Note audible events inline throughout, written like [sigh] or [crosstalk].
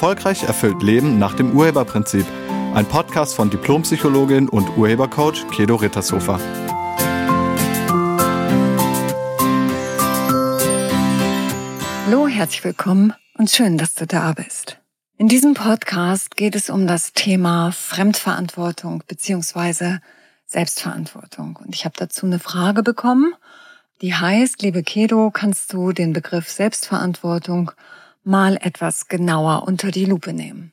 Erfolgreich erfüllt Leben nach dem Urheberprinzip. Ein Podcast von Diplompsychologin und Urhebercoach Kedo Rittershofer. Hallo, herzlich willkommen und schön, dass du da bist. In diesem Podcast geht es um das Thema Fremdverantwortung beziehungsweise Selbstverantwortung. Und ich habe dazu eine Frage bekommen, die heißt, liebe Kedo, kannst du den Begriff Selbstverantwortung mal etwas genauer unter die Lupe nehmen.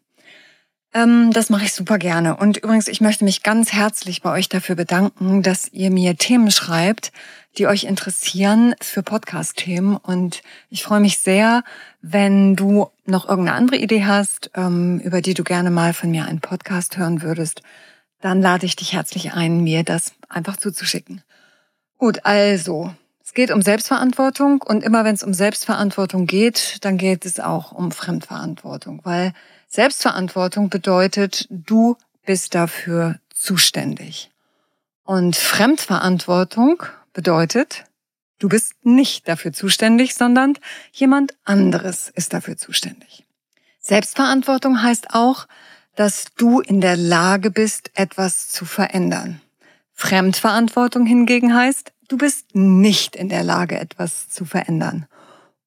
Ähm, das mache ich super gerne. Und übrigens, ich möchte mich ganz herzlich bei euch dafür bedanken, dass ihr mir Themen schreibt, die euch interessieren für Podcast-Themen. Und ich freue mich sehr, wenn du noch irgendeine andere Idee hast, ähm, über die du gerne mal von mir einen Podcast hören würdest. Dann lade ich dich herzlich ein, mir das einfach zuzuschicken. Gut, also, es geht um Selbstverantwortung und immer wenn es um Selbstverantwortung geht, dann geht es auch um Fremdverantwortung, weil Selbstverantwortung bedeutet, du bist dafür zuständig. Und Fremdverantwortung bedeutet, du bist nicht dafür zuständig, sondern jemand anderes ist dafür zuständig. Selbstverantwortung heißt auch, dass du in der Lage bist, etwas zu verändern. Fremdverantwortung hingegen heißt, du bist nicht in der Lage, etwas zu verändern.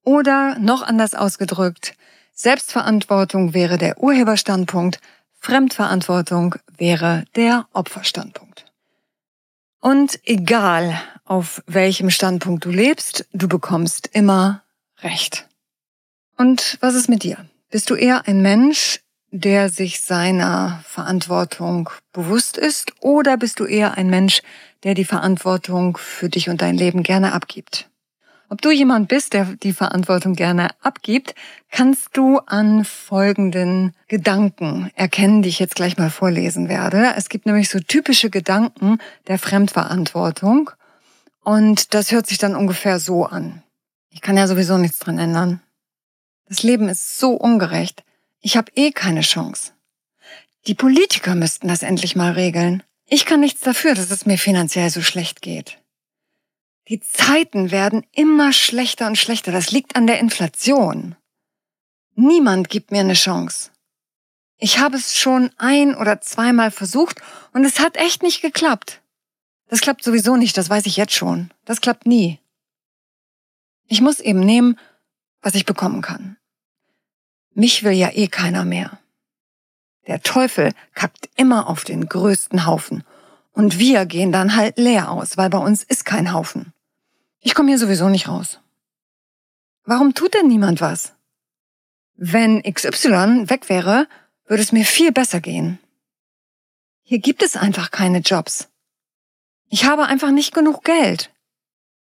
Oder noch anders ausgedrückt, Selbstverantwortung wäre der Urheberstandpunkt, Fremdverantwortung wäre der Opferstandpunkt. Und egal, auf welchem Standpunkt du lebst, du bekommst immer Recht. Und was ist mit dir? Bist du eher ein Mensch, der sich seiner Verantwortung bewusst ist, oder bist du eher ein Mensch, der die Verantwortung für dich und dein Leben gerne abgibt. Ob du jemand bist, der die Verantwortung gerne abgibt, kannst du an folgenden Gedanken erkennen, die ich jetzt gleich mal vorlesen werde. Es gibt nämlich so typische Gedanken der Fremdverantwortung und das hört sich dann ungefähr so an. Ich kann ja sowieso nichts dran ändern. Das Leben ist so ungerecht. Ich habe eh keine Chance. Die Politiker müssten das endlich mal regeln. Ich kann nichts dafür, dass es mir finanziell so schlecht geht. Die Zeiten werden immer schlechter und schlechter. Das liegt an der Inflation. Niemand gibt mir eine Chance. Ich habe es schon ein oder zweimal versucht und es hat echt nicht geklappt. Das klappt sowieso nicht, das weiß ich jetzt schon. Das klappt nie. Ich muss eben nehmen, was ich bekommen kann. Mich will ja eh keiner mehr. Der Teufel kackt immer auf den größten Haufen. Und wir gehen dann halt leer aus, weil bei uns ist kein Haufen. Ich komme hier sowieso nicht raus. Warum tut denn niemand was? Wenn XY weg wäre, würde es mir viel besser gehen. Hier gibt es einfach keine Jobs. Ich habe einfach nicht genug Geld.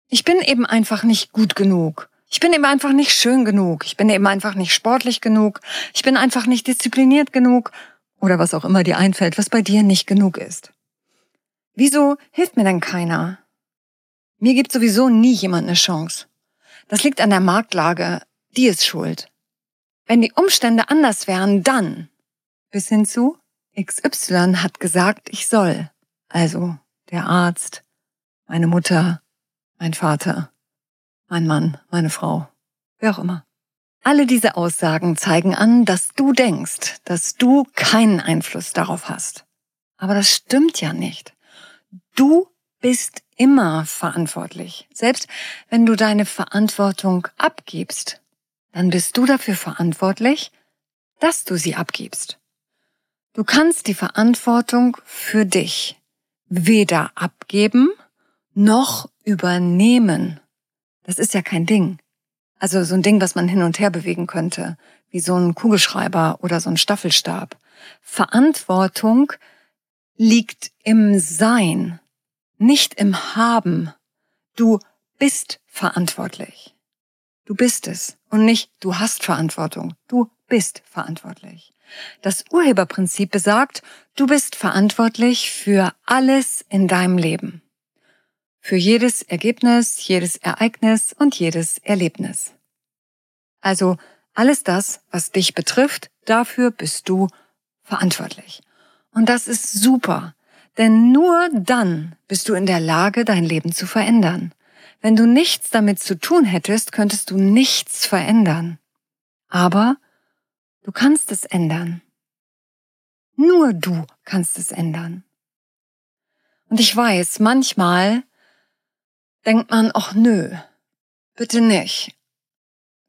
Ich bin eben einfach nicht gut genug. Ich bin eben einfach nicht schön genug. Ich bin eben einfach nicht sportlich genug. Ich bin einfach nicht diszipliniert genug. Oder was auch immer dir einfällt, was bei dir nicht genug ist. Wieso hilft mir denn keiner? Mir gibt sowieso nie jemand eine Chance. Das liegt an der Marktlage. Die ist schuld. Wenn die Umstände anders wären, dann. Bis hin zu XY hat gesagt, ich soll. Also der Arzt, meine Mutter, mein Vater mein Mann, meine Frau, wer auch immer. Alle diese Aussagen zeigen an, dass du denkst, dass du keinen Einfluss darauf hast. Aber das stimmt ja nicht. Du bist immer verantwortlich. Selbst wenn du deine Verantwortung abgibst, dann bist du dafür verantwortlich, dass du sie abgibst. Du kannst die Verantwortung für dich weder abgeben noch übernehmen. Das ist ja kein Ding. Also so ein Ding, was man hin und her bewegen könnte, wie so ein Kugelschreiber oder so ein Staffelstab. Verantwortung liegt im Sein, nicht im Haben. Du bist verantwortlich. Du bist es und nicht du hast Verantwortung. Du bist verantwortlich. Das Urheberprinzip besagt, du bist verantwortlich für alles in deinem Leben. Für jedes Ergebnis, jedes Ereignis und jedes Erlebnis. Also alles das, was dich betrifft, dafür bist du verantwortlich. Und das ist super, denn nur dann bist du in der Lage, dein Leben zu verändern. Wenn du nichts damit zu tun hättest, könntest du nichts verändern. Aber Du kannst es ändern. Nur du kannst es ändern. Und ich weiß, manchmal denkt man, ach nö, bitte nicht.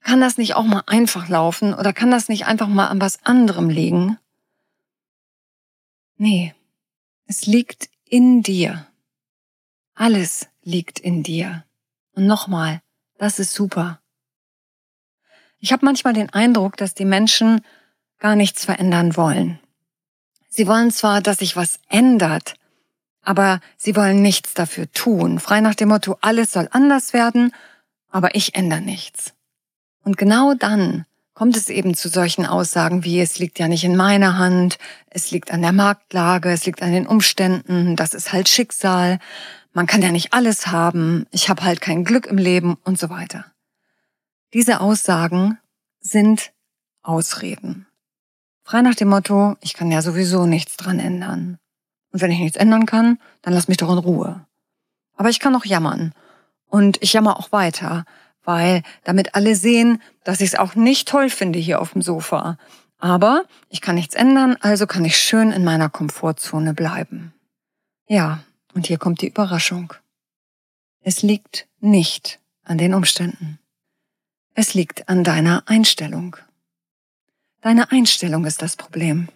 Kann das nicht auch mal einfach laufen oder kann das nicht einfach mal an was anderem liegen? Nee, es liegt in dir. Alles liegt in dir. Und nochmal, das ist super. Ich habe manchmal den Eindruck, dass die Menschen gar nichts verändern wollen. Sie wollen zwar, dass sich was ändert, aber sie wollen nichts dafür tun. Frei nach dem Motto, alles soll anders werden, aber ich ändere nichts. Und genau dann kommt es eben zu solchen Aussagen wie, es liegt ja nicht in meiner Hand, es liegt an der Marktlage, es liegt an den Umständen, das ist halt Schicksal, man kann ja nicht alles haben, ich habe halt kein Glück im Leben und so weiter. Diese Aussagen sind Ausreden. Frei nach dem Motto, ich kann ja sowieso nichts dran ändern. Und wenn ich nichts ändern kann, dann lass mich doch in Ruhe. Aber ich kann auch jammern. Und ich jammer auch weiter, weil damit alle sehen, dass ich es auch nicht toll finde hier auf dem Sofa. Aber ich kann nichts ändern, also kann ich schön in meiner Komfortzone bleiben. Ja, und hier kommt die Überraschung. Es liegt nicht an den Umständen. Es liegt an deiner Einstellung. Deine Einstellung ist das Problem.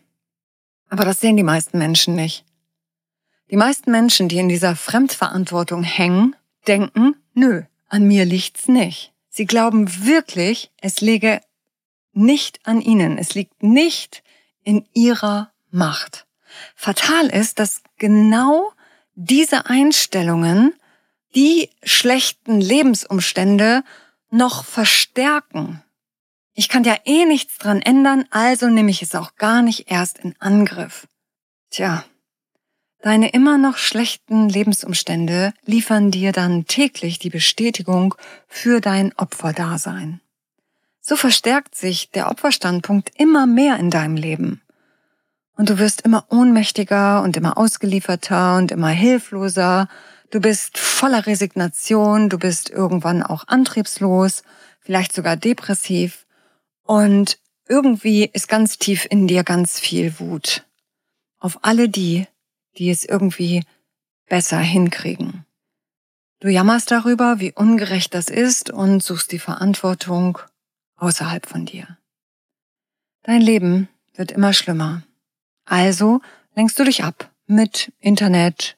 Aber das sehen die meisten Menschen nicht. Die meisten Menschen, die in dieser Fremdverantwortung hängen, denken, nö, an mir liegt's nicht. Sie glauben wirklich, es liege nicht an ihnen. Es liegt nicht in ihrer Macht. Fatal ist, dass genau diese Einstellungen die schlechten Lebensumstände noch verstärken. Ich kann ja eh nichts dran ändern, also nehme ich es auch gar nicht erst in Angriff. Tja, Deine immer noch schlechten Lebensumstände liefern dir dann täglich die Bestätigung für dein Opferdasein. So verstärkt sich der Opferstandpunkt immer mehr in deinem Leben. Und du wirst immer ohnmächtiger und immer ausgelieferter und immer hilfloser. Du bist voller Resignation, du bist irgendwann auch antriebslos, vielleicht sogar depressiv. Und irgendwie ist ganz tief in dir ganz viel Wut. Auf alle die, die es irgendwie besser hinkriegen. Du jammerst darüber, wie ungerecht das ist und suchst die Verantwortung außerhalb von dir. Dein Leben wird immer schlimmer. Also lenkst du dich ab mit Internet,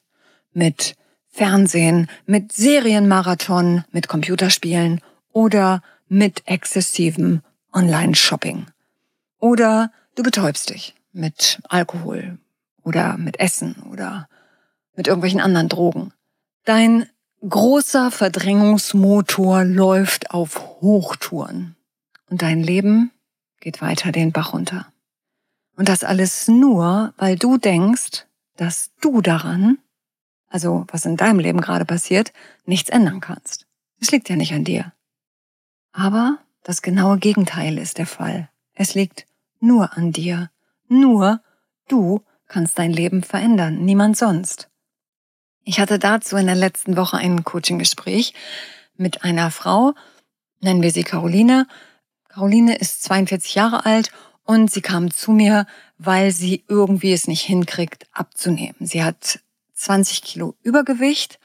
mit Fernsehen, mit Serienmarathon, mit Computerspielen oder mit exzessivem Online-Shopping. Oder du betäubst dich mit Alkohol, oder mit Essen oder mit irgendwelchen anderen Drogen. Dein großer Verdrängungsmotor läuft auf Hochtouren und dein Leben geht weiter den Bach runter. Und das alles nur, weil du denkst, dass du daran, also was in deinem Leben gerade passiert, nichts ändern kannst. Es liegt ja nicht an dir. Aber das genaue Gegenteil ist der Fall. Es liegt nur an dir. Nur du kannst dein Leben verändern, niemand sonst. Ich hatte dazu in der letzten Woche ein Coaching-Gespräch mit einer Frau, nennen wir sie Caroline. Caroline ist 42 Jahre alt und sie kam zu mir, weil sie irgendwie es nicht hinkriegt, abzunehmen. Sie hat 20 Kilo Übergewicht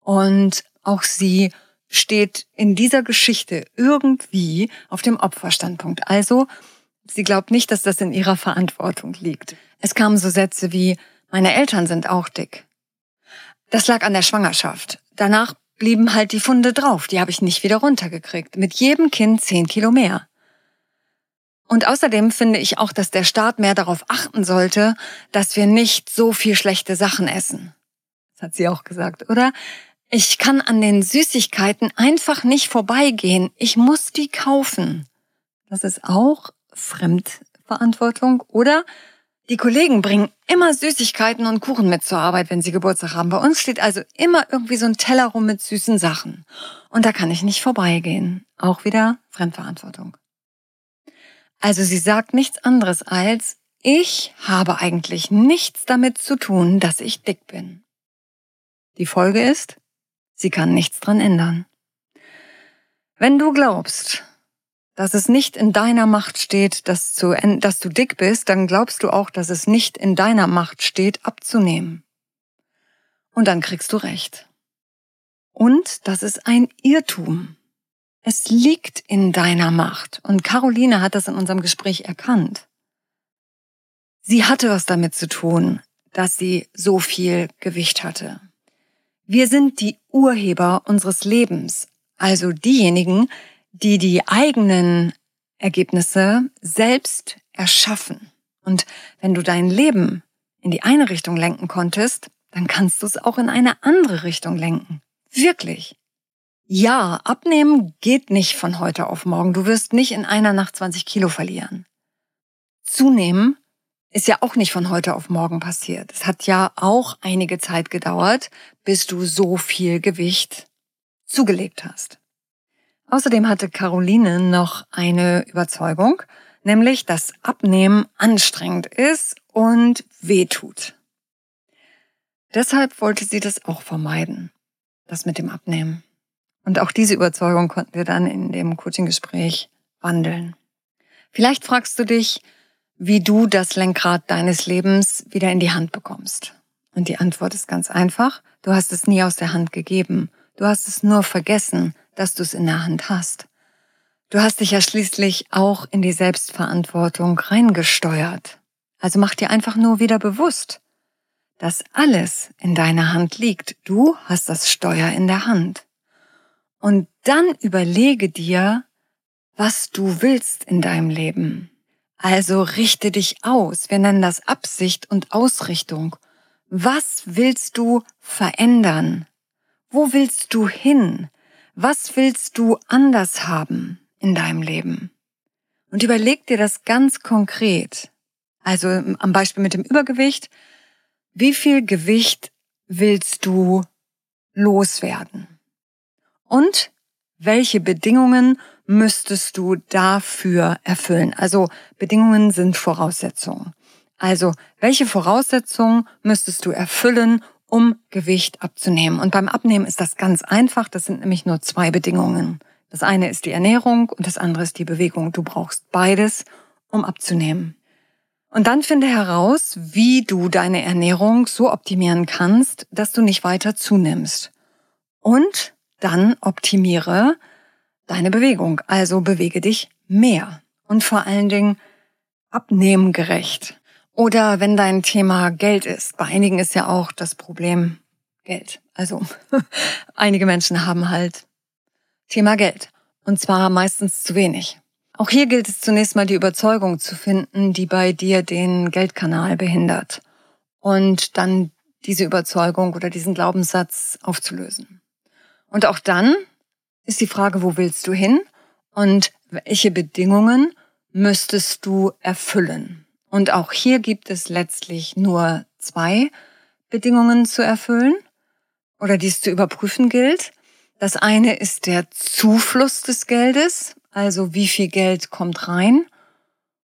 und auch sie steht in dieser Geschichte irgendwie auf dem Opferstandpunkt. Also sie glaubt nicht, dass das in ihrer Verantwortung liegt. Es kamen so Sätze wie, meine Eltern sind auch dick. Das lag an der Schwangerschaft. Danach blieben halt die Funde drauf, die habe ich nicht wieder runtergekriegt. Mit jedem Kind zehn Kilo mehr. Und außerdem finde ich auch, dass der Staat mehr darauf achten sollte, dass wir nicht so viel schlechte Sachen essen. Das hat sie auch gesagt, oder? Ich kann an den Süßigkeiten einfach nicht vorbeigehen. Ich muss die kaufen. Das ist auch Fremdverantwortung, oder? Die Kollegen bringen immer Süßigkeiten und Kuchen mit zur Arbeit, wenn sie Geburtstag haben. Bei uns steht also immer irgendwie so ein Teller rum mit süßen Sachen. Und da kann ich nicht vorbeigehen. Auch wieder Fremdverantwortung. Also sie sagt nichts anderes als, ich habe eigentlich nichts damit zu tun, dass ich dick bin. Die Folge ist, sie kann nichts dran ändern. Wenn du glaubst, dass es nicht in deiner Macht steht, dass, zu, dass du dick bist, dann glaubst du auch, dass es nicht in deiner Macht steht, abzunehmen. Und dann kriegst du recht. Und das ist ein Irrtum. Es liegt in deiner Macht. Und Caroline hat das in unserem Gespräch erkannt. Sie hatte was damit zu tun, dass sie so viel Gewicht hatte. Wir sind die Urheber unseres Lebens, also diejenigen, die die eigenen Ergebnisse selbst erschaffen. Und wenn du dein Leben in die eine Richtung lenken konntest, dann kannst du es auch in eine andere Richtung lenken. Wirklich. Ja, abnehmen geht nicht von heute auf morgen. Du wirst nicht in einer Nacht 20 Kilo verlieren. Zunehmen ist ja auch nicht von heute auf morgen passiert. Es hat ja auch einige Zeit gedauert, bis du so viel Gewicht zugelegt hast. Außerdem hatte Caroline noch eine Überzeugung, nämlich dass Abnehmen anstrengend ist und wehtut. Deshalb wollte sie das auch vermeiden, das mit dem Abnehmen. Und auch diese Überzeugung konnten wir dann in dem Coaching-Gespräch wandeln. Vielleicht fragst du dich, wie du das Lenkrad deines Lebens wieder in die Hand bekommst. Und die Antwort ist ganz einfach. Du hast es nie aus der Hand gegeben. Du hast es nur vergessen, dass du es in der Hand hast. Du hast dich ja schließlich auch in die Selbstverantwortung reingesteuert. Also mach dir einfach nur wieder bewusst, dass alles in deiner Hand liegt. Du hast das Steuer in der Hand. Und dann überlege dir, was du willst in deinem Leben. Also richte dich aus. Wir nennen das Absicht und Ausrichtung. Was willst du verändern? Wo willst du hin? Was willst du anders haben in deinem Leben? Und überleg dir das ganz konkret. Also am Beispiel mit dem Übergewicht. Wie viel Gewicht willst du loswerden? Und welche Bedingungen müsstest du dafür erfüllen? Also Bedingungen sind Voraussetzungen. Also welche Voraussetzungen müsstest du erfüllen, um Gewicht abzunehmen? Und beim Abnehmen ist das ganz einfach. Das sind nämlich nur zwei Bedingungen. Das eine ist die Ernährung und das andere ist die Bewegung. Du brauchst beides, um abzunehmen. Und dann finde heraus, wie du deine Ernährung so optimieren kannst, dass du nicht weiter zunimmst. Und dann optimiere deine Bewegung. Also bewege dich mehr und vor allen Dingen abnehmgerecht. Oder wenn dein Thema Geld ist. Bei einigen ist ja auch das Problem Geld. Also [laughs] einige Menschen haben halt Thema Geld. Und zwar meistens zu wenig. Auch hier gilt es zunächst mal die Überzeugung zu finden, die bei dir den Geldkanal behindert. Und dann diese Überzeugung oder diesen Glaubenssatz aufzulösen. Und auch dann ist die Frage, wo willst du hin und welche Bedingungen müsstest du erfüllen? Und auch hier gibt es letztlich nur zwei Bedingungen zu erfüllen oder die es zu überprüfen gilt. Das eine ist der Zufluss des Geldes, also wie viel Geld kommt rein.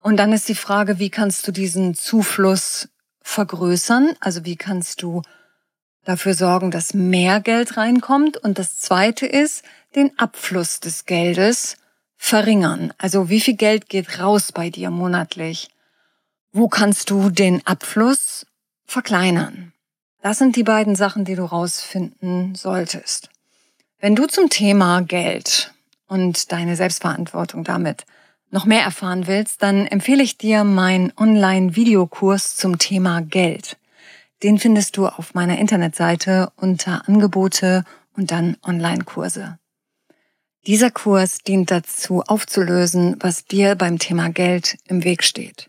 Und dann ist die Frage, wie kannst du diesen Zufluss vergrößern? Also wie kannst du dafür sorgen, dass mehr Geld reinkommt. Und das Zweite ist, den Abfluss des Geldes verringern. Also wie viel Geld geht raus bei dir monatlich? Wo kannst du den Abfluss verkleinern? Das sind die beiden Sachen, die du rausfinden solltest. Wenn du zum Thema Geld und deine Selbstverantwortung damit noch mehr erfahren willst, dann empfehle ich dir meinen Online-Videokurs zum Thema Geld. Den findest du auf meiner Internetseite unter Angebote und dann Online-Kurse. Dieser Kurs dient dazu, aufzulösen, was dir beim Thema Geld im Weg steht.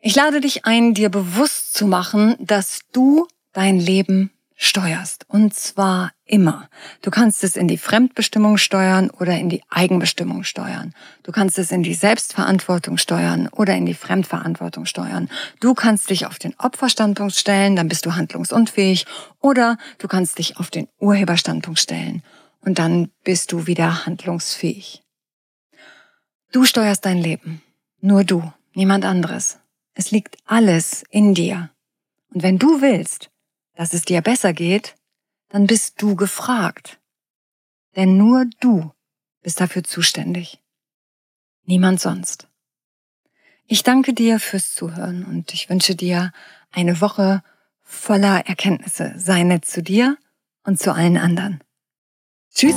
Ich lade dich ein, dir bewusst zu machen, dass du dein Leben steuerst. Und zwar immer. Du kannst es in die Fremdbestimmung steuern oder in die Eigenbestimmung steuern. Du kannst es in die Selbstverantwortung steuern oder in die Fremdverantwortung steuern. Du kannst dich auf den Opferstandpunkt stellen, dann bist du handlungsunfähig. Oder du kannst dich auf den Urheberstandpunkt stellen und dann bist du wieder handlungsfähig. Du steuerst dein Leben. Nur du, niemand anderes. Es liegt alles in dir. Und wenn du willst, dass es dir besser geht, dann bist du gefragt. Denn nur du bist dafür zuständig. Niemand sonst. Ich danke dir fürs Zuhören und ich wünsche dir eine Woche voller Erkenntnisse. Sei nett zu dir und zu allen anderen. Tschüss.